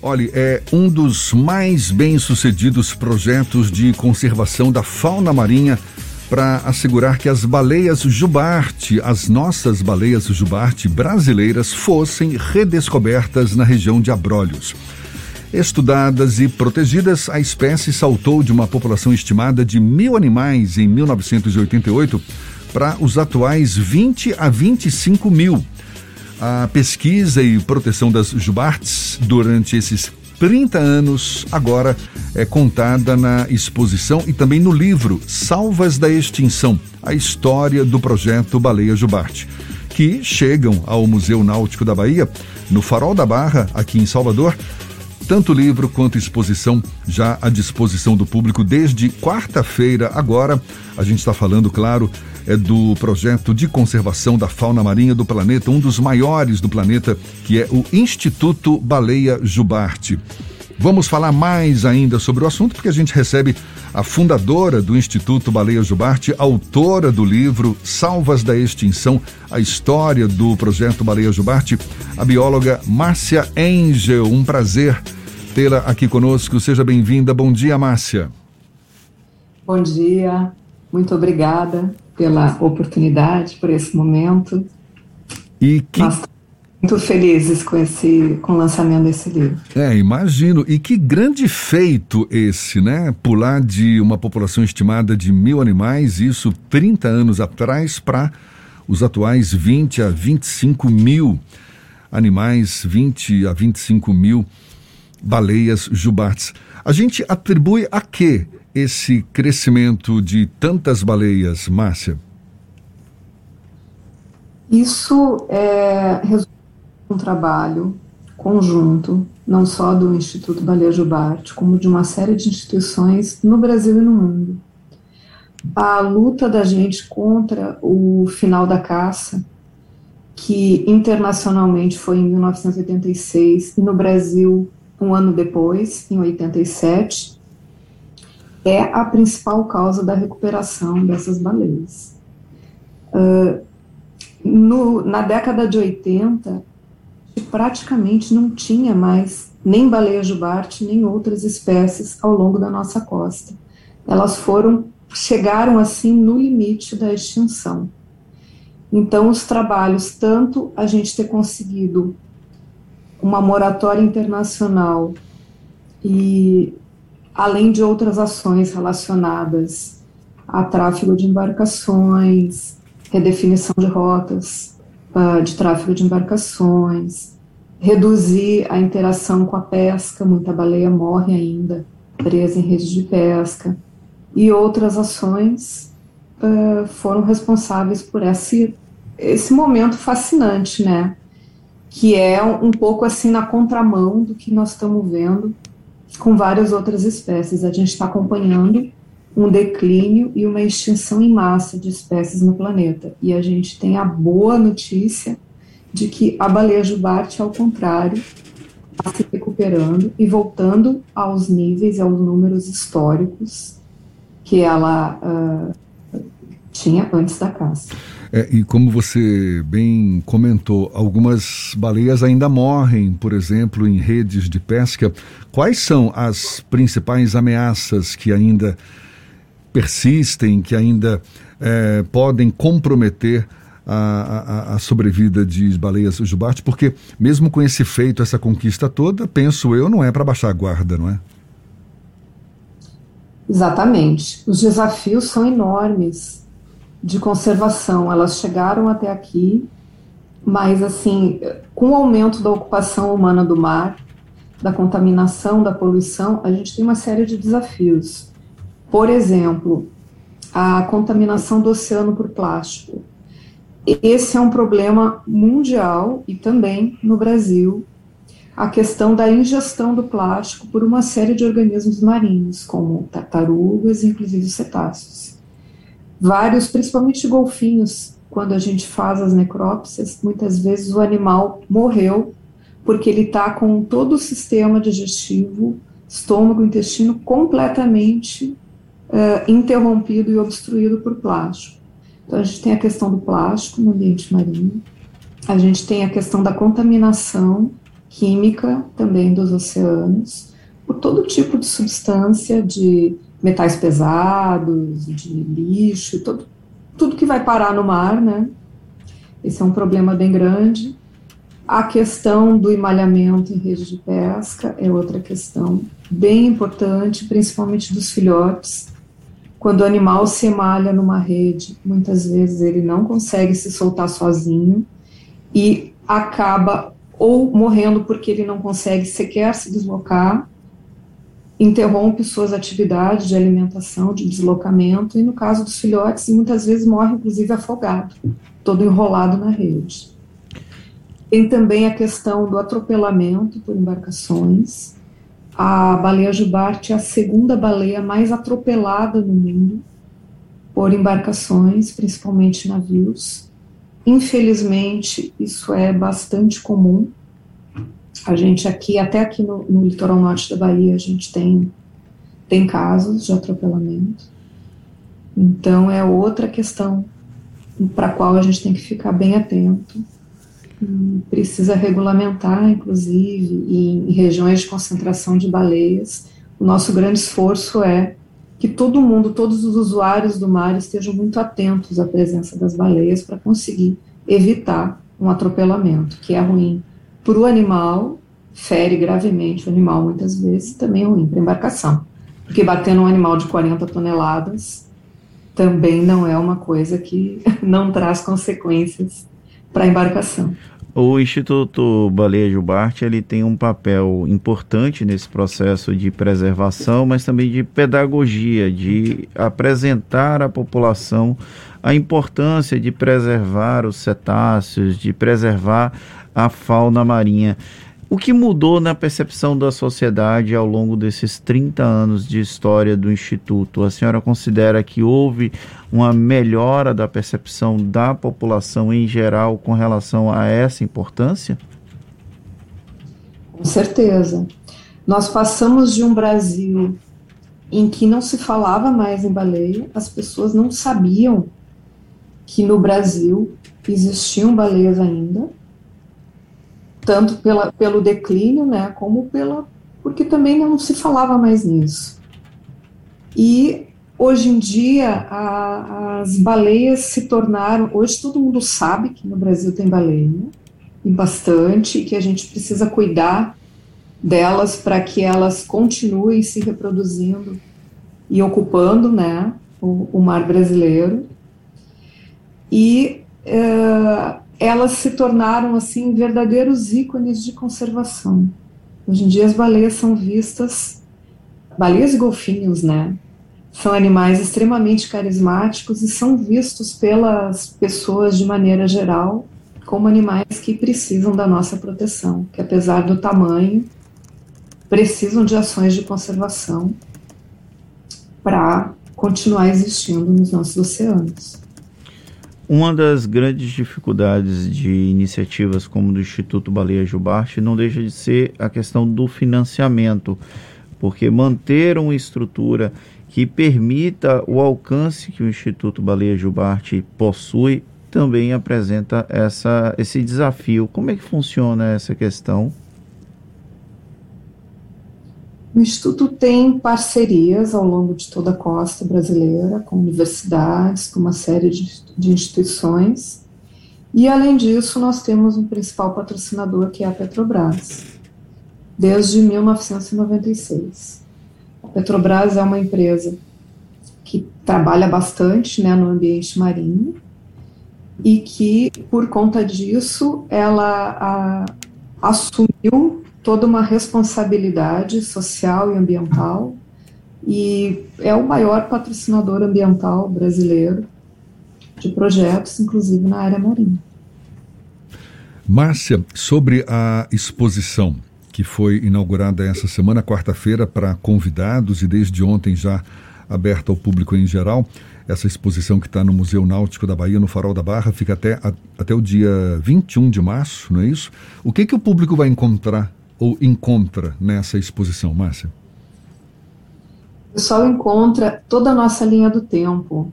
Olha, é um dos mais bem-sucedidos projetos de conservação da fauna marinha para assegurar que as baleias jubarte, as nossas baleias jubarte brasileiras, fossem redescobertas na região de Abrolhos. Estudadas e protegidas, a espécie saltou de uma população estimada de mil animais em 1988 para os atuais 20 a 25 mil. A pesquisa e proteção das jubartes durante esses 30 anos agora é contada na exposição e também no livro Salvas da Extinção, a história do projeto Baleia Jubarte, que chegam ao Museu Náutico da Bahia, no Farol da Barra, aqui em Salvador, tanto livro quanto exposição já à disposição do público desde quarta-feira. Agora, a gente está falando, claro, é do projeto de conservação da fauna marinha do planeta, um dos maiores do planeta, que é o Instituto Baleia Jubarte. Vamos falar mais ainda sobre o assunto, porque a gente recebe a fundadora do Instituto Baleia Jubarte, autora do livro Salvas da Extinção, a história do projeto Baleia Jubarte, a bióloga Márcia Engel. Um prazer tê-la aqui conosco. Seja bem-vinda. Bom dia, Márcia. Bom dia. Muito obrigada pela oportunidade, por esse momento. E que... Nós muito felizes com esse com o lançamento desse livro. É, imagino. E que grande feito esse, né? Pular de uma população estimada de mil animais, isso 30 anos atrás, para os atuais 20 a 25 mil animais, 20 a 25 mil baleias jubartes. A gente atribui a quê esse crescimento de tantas baleias, Márcia? Isso é um trabalho conjunto, não só do Instituto Baleia Jubarte, como de uma série de instituições no Brasil e no mundo. A luta da gente contra o final da caça, que internacionalmente foi em 1986 e no Brasil um ano depois, em 87, é a principal causa da recuperação dessas baleias. Uh, no, na década de 80, praticamente não tinha mais nem baleia jubarte, nem outras espécies ao longo da nossa costa. Elas foram, chegaram assim no limite da extinção. Então, os trabalhos, tanto a gente ter conseguido uma moratória internacional e além de outras ações relacionadas a tráfego de embarcações, redefinição de rotas uh, de tráfego de embarcações, reduzir a interação com a pesca, muita baleia morre ainda presa em redes de pesca, e outras ações uh, foram responsáveis por esse, esse momento fascinante, né? Que é um pouco assim na contramão do que nós estamos vendo com várias outras espécies. A gente está acompanhando um declínio e uma extinção em massa de espécies no planeta. E a gente tem a boa notícia de que a baleia jubarte, ao contrário, está se recuperando e voltando aos níveis, aos números históricos que ela uh, tinha antes da caça. É, e como você bem comentou, algumas baleias ainda morrem, por exemplo, em redes de pesca. Quais são as principais ameaças que ainda persistem, que ainda é, podem comprometer a, a, a, sobrevida de baleias jubarte? Porque, mesmo com esse feito, essa conquista toda, penso eu, não é para baixar a guarda, não é? Exatamente. Os desafios são enormes de conservação, elas chegaram até aqui, mas assim, com o aumento da ocupação humana do mar, da contaminação, da poluição, a gente tem uma série de desafios. Por exemplo, a contaminação do oceano por plástico. Esse é um problema mundial e também no Brasil. A questão da ingestão do plástico por uma série de organismos marinhos, como tartarugas inclusive cetáceos vários, principalmente golfinhos, quando a gente faz as necrópsias, muitas vezes o animal morreu porque ele está com todo o sistema digestivo, estômago, intestino completamente uh, interrompido e obstruído por plástico. Então a gente tem a questão do plástico no ambiente marinho, a gente tem a questão da contaminação química também dos oceanos, por todo tipo de substância, de metais pesados, de lixo, todo, tudo que vai parar no mar, né? Esse é um problema bem grande. A questão do emalhamento em rede de pesca é outra questão bem importante, principalmente dos filhotes. Quando o animal se emalha numa rede, muitas vezes ele não consegue se soltar sozinho e acaba ou morrendo porque ele não consegue sequer se deslocar, interrompe suas atividades de alimentação, de deslocamento, e no caso dos filhotes, muitas vezes morre inclusive afogado, todo enrolado na rede. Tem também a questão do atropelamento por embarcações. A baleia jubarte é a segunda baleia mais atropelada no mundo por embarcações, principalmente navios. Infelizmente, isso é bastante comum. A gente aqui, até aqui no, no litoral norte da Bahia, a gente tem, tem casos de atropelamento. Então, é outra questão para a qual a gente tem que ficar bem atento. precisa regulamentar, inclusive, em regiões de concentração de baleias. O nosso grande esforço é que todo mundo, todos os usuários do mar estejam muito atentos à presença das baleias para conseguir evitar um atropelamento, que é ruim para o animal, fere gravemente o animal muitas vezes, também é ruim para embarcação. Porque bater num animal de 40 toneladas também não é uma coisa que não traz consequências para a embarcação. O Instituto Baleia Jubarte ele tem um papel importante nesse processo de preservação, mas também de pedagogia, de apresentar à população a importância de preservar os cetáceos, de preservar a fauna marinha. O que mudou na percepção da sociedade ao longo desses 30 anos de história do Instituto? A senhora considera que houve uma melhora da percepção da população em geral com relação a essa importância? Com certeza. Nós passamos de um Brasil em que não se falava mais em baleia, as pessoas não sabiam que no Brasil existiam baleias ainda tanto pela, pelo declínio, né, como pela porque também não se falava mais nisso. E hoje em dia a, as baleias se tornaram, hoje todo mundo sabe que no Brasil tem baleia e bastante, e que a gente precisa cuidar delas para que elas continuem se reproduzindo e ocupando, né, o, o mar brasileiro. E uh, elas se tornaram assim verdadeiros ícones de conservação. Hoje em dia as baleias são vistas, baleias e golfinhos, né? São animais extremamente carismáticos e são vistos pelas pessoas de maneira geral como animais que precisam da nossa proteção, que apesar do tamanho, precisam de ações de conservação para continuar existindo nos nossos oceanos. Uma das grandes dificuldades de iniciativas como do Instituto Baleia Jubarte não deixa de ser a questão do financiamento, porque manter uma estrutura que permita o alcance que o Instituto Baleia Jubarte possui também apresenta essa, esse desafio. Como é que funciona essa questão? O Instituto tem parcerias ao longo de toda a costa brasileira, com universidades, com uma série de, de instituições. E, além disso, nós temos um principal patrocinador, que é a Petrobras, desde 1996. A Petrobras é uma empresa que trabalha bastante né, no ambiente marinho e que, por conta disso, ela a, assumiu toda uma responsabilidade social e ambiental e é o maior patrocinador ambiental brasileiro de projetos, inclusive na área marinha. Márcia, sobre a exposição que foi inaugurada essa semana, quarta-feira, para convidados e desde ontem já aberta ao público em geral. Essa exposição que está no Museu Náutico da Bahia, no Farol da Barra, fica até, a, até o dia 21 de março, não é isso? O que, que o público vai encontrar ou encontra nessa exposição, Márcia? O pessoal encontra toda a nossa linha do tempo,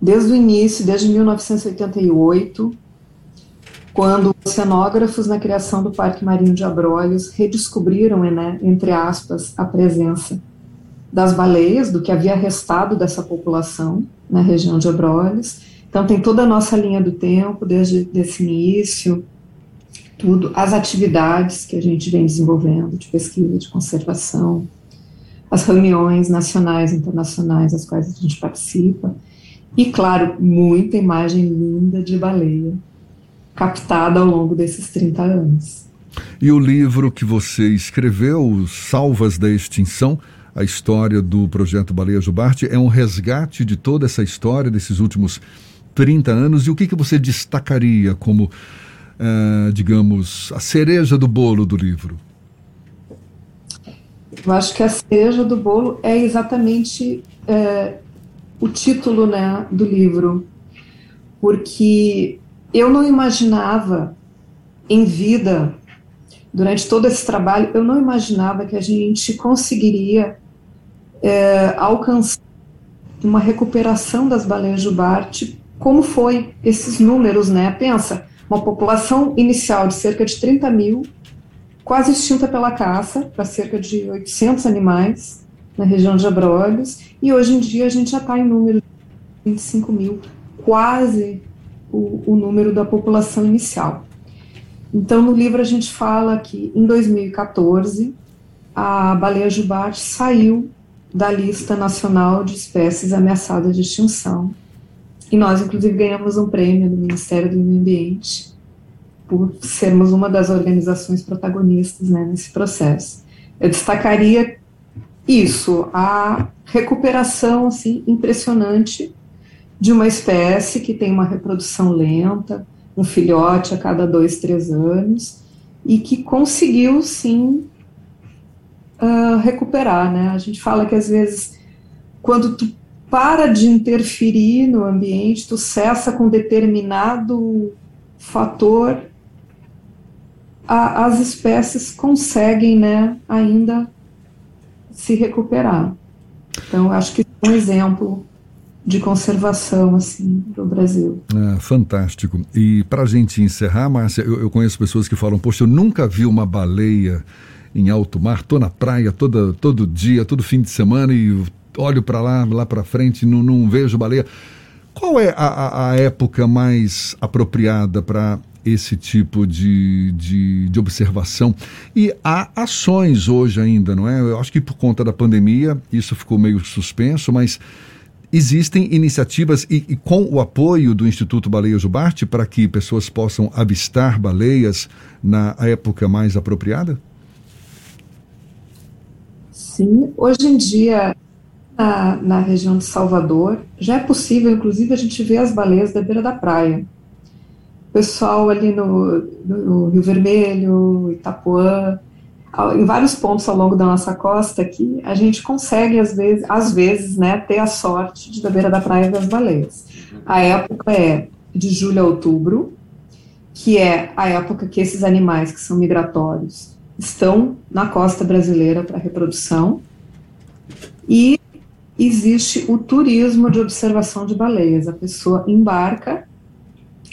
desde o início, desde 1988, quando oceanógrafos na criação do Parque Marinho de Abrolhos redescobriram, né, entre aspas, a presença das baleias, do que havia restado dessa população na região de Abrolhos. Então tem toda a nossa linha do tempo, desde esse início, tudo, as atividades que a gente vem desenvolvendo de pesquisa, de conservação, as reuniões nacionais e internacionais às quais a gente participa, e, claro, muita imagem linda de baleia, captada ao longo desses 30 anos. E o livro que você escreveu, Salvas da Extinção, a história do projeto Baleia Jubarte, é um resgate de toda essa história desses últimos 30 anos. E o que, que você destacaria como, uh, digamos, a cereja do bolo do livro? Eu acho que a cereja do bolo é exatamente é, o título né, do livro, porque eu não imaginava em vida, durante todo esse trabalho, eu não imaginava que a gente conseguiria é, alcançar uma recuperação das baleias jubarte, como foi esses números, né? Pensa, uma população inicial de cerca de 30 mil, quase extinta pela caça, para cerca de 800 animais na região de Abrolhos, e hoje em dia a gente já está em número de 25 mil, quase o, o número da população inicial. Então, no livro a gente fala que em 2014 a baleia jubarte saiu da lista nacional de espécies ameaçadas de extinção. E nós, inclusive, ganhamos um prêmio do Ministério do Meio Ambiente por sermos uma das organizações protagonistas né, nesse processo. Eu destacaria isso, a recuperação assim, impressionante de uma espécie que tem uma reprodução lenta, um filhote a cada dois, três anos, e que conseguiu, sim, uh, recuperar, né? A gente fala que, às vezes, quando tu para de interferir no ambiente, tu cessa com determinado fator, a, as espécies conseguem, né, ainda se recuperar. Então, acho que é um exemplo de conservação assim do Brasil. É, fantástico. E para a gente encerrar, Márcia, eu, eu, conheço pessoas que falam: Poxa, eu nunca vi uma baleia em alto mar. Tô na praia toda, todo dia, todo fim de semana e olho para lá, lá para frente, não, não vejo baleia. Qual é a, a época mais apropriada para esse tipo de, de, de, observação. E há ações hoje ainda, não é? Eu acho que por conta da pandemia isso ficou meio suspenso, mas existem iniciativas e, e, com o apoio do Instituto Baleia Jubarte para que pessoas possam avistar baleias na época mais apropriada? Sim, hoje em dia na, na região de Salvador já é possível, inclusive, a gente ver as baleias da beira da praia. O pessoal ali no, no Rio Vermelho, Itapuã, em vários pontos ao longo da nossa costa aqui, a gente consegue, às vezes, às vezes né, ter a sorte de da beira da praia das baleias. A época é de julho a outubro, que é a época que esses animais que são migratórios estão na costa brasileira para reprodução, e existe o turismo de observação de baleias. A pessoa embarca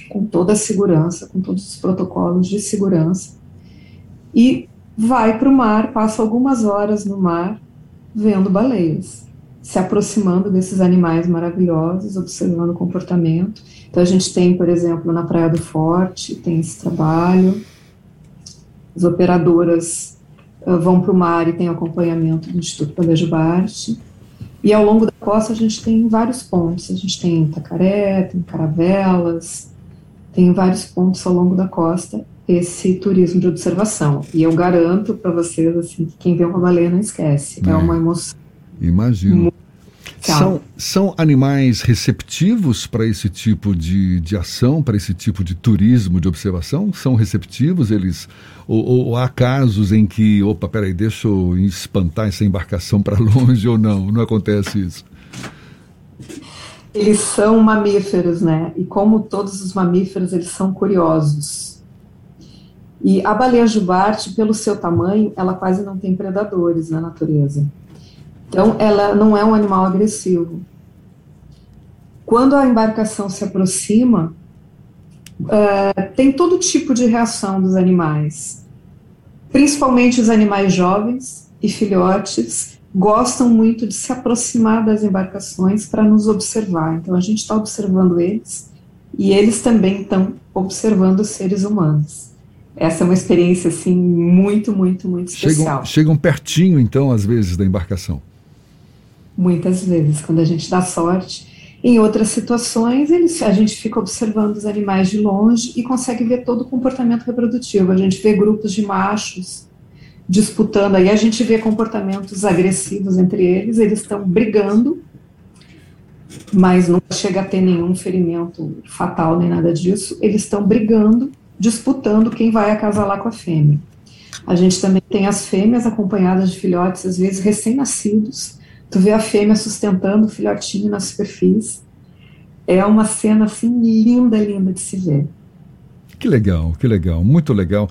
com toda a segurança, com todos os protocolos de segurança, e vai para o mar, passa algumas horas no mar vendo baleias, se aproximando desses animais maravilhosos, observando o comportamento. Então a gente tem, por exemplo, na Praia do Forte, tem esse trabalho. As operadoras uh, vão para o mar e tem acompanhamento do Instituto Palejo Bart. E ao longo da costa a gente tem vários pontos. A gente tem Itacaré, tem Caravelas, tem vários pontos ao longo da costa esse turismo de observação. E eu garanto para vocês assim, que quem vê uma baleia não esquece. É, é uma emoção. Imagino. São, são animais receptivos para esse tipo de, de ação, para esse tipo de turismo de observação? São receptivos? Eles ou, ou há casos em que, opa, peraí, deixa eu espantar essa embarcação para longe ou não? Não acontece isso? Eles são mamíferos, né? E como todos os mamíferos, eles são curiosos. E a baleia jubarte, pelo seu tamanho, ela quase não tem predadores na natureza. Então, ela não é um animal agressivo. Quando a embarcação se aproxima, uh, tem todo tipo de reação dos animais, principalmente os animais jovens e filhotes gostam muito de se aproximar das embarcações para nos observar. Então a gente está observando eles e eles também estão observando os seres humanos. Essa é uma experiência assim muito, muito, muito especial. Chegam, chegam pertinho então às vezes da embarcação. Muitas vezes, quando a gente dá sorte. Em outras situações, eles, a gente fica observando os animais de longe e consegue ver todo o comportamento reprodutivo. A gente vê grupos de machos disputando, aí a gente vê comportamentos agressivos entre eles, eles estão brigando, mas não chega a ter nenhum ferimento fatal nem nada disso. Eles estão brigando, disputando quem vai acasalar com a fêmea. A gente também tem as fêmeas acompanhadas de filhotes, às vezes recém-nascidos, Tu vê a fêmea sustentando o filhotinho na superfície. É uma cena assim linda, linda de se ver. Que legal, que legal, muito legal.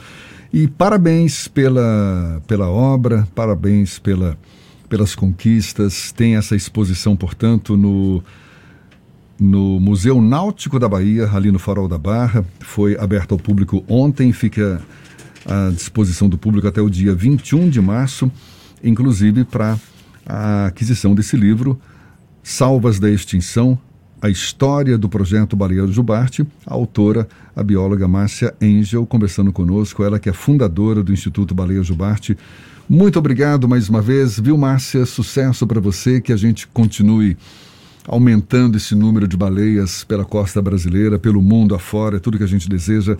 E parabéns pela, pela obra, parabéns pela, pelas conquistas. Tem essa exposição, portanto, no, no Museu Náutico da Bahia, ali no Farol da Barra. Foi aberto ao público ontem, fica à disposição do público até o dia 21 de março, inclusive para a aquisição desse livro, Salvas da Extinção, a história do projeto Baleia Jubarte, a autora, a bióloga Márcia Angel, conversando conosco, ela que é fundadora do Instituto Baleia Jubarte. Muito obrigado mais uma vez, viu, Márcia? Sucesso para você, que a gente continue aumentando esse número de baleias pela costa brasileira, pelo mundo afora, é tudo que a gente deseja.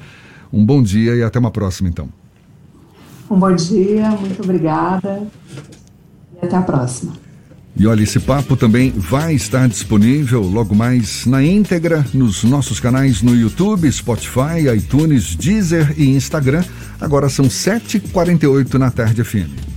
Um bom dia e até uma próxima, então. Um bom dia, muito obrigada. Até a próxima. E olha, esse papo também vai estar disponível logo mais na íntegra nos nossos canais no YouTube, Spotify, iTunes, Deezer e Instagram. Agora são 7h48 na tarde FM.